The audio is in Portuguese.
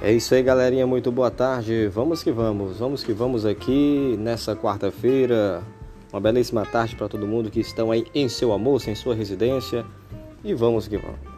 É isso aí, galerinha. Muito boa tarde. Vamos que vamos. Vamos que vamos aqui nessa quarta-feira. Uma belíssima tarde para todo mundo que estão aí em seu almoço, em sua residência. E vamos que vamos.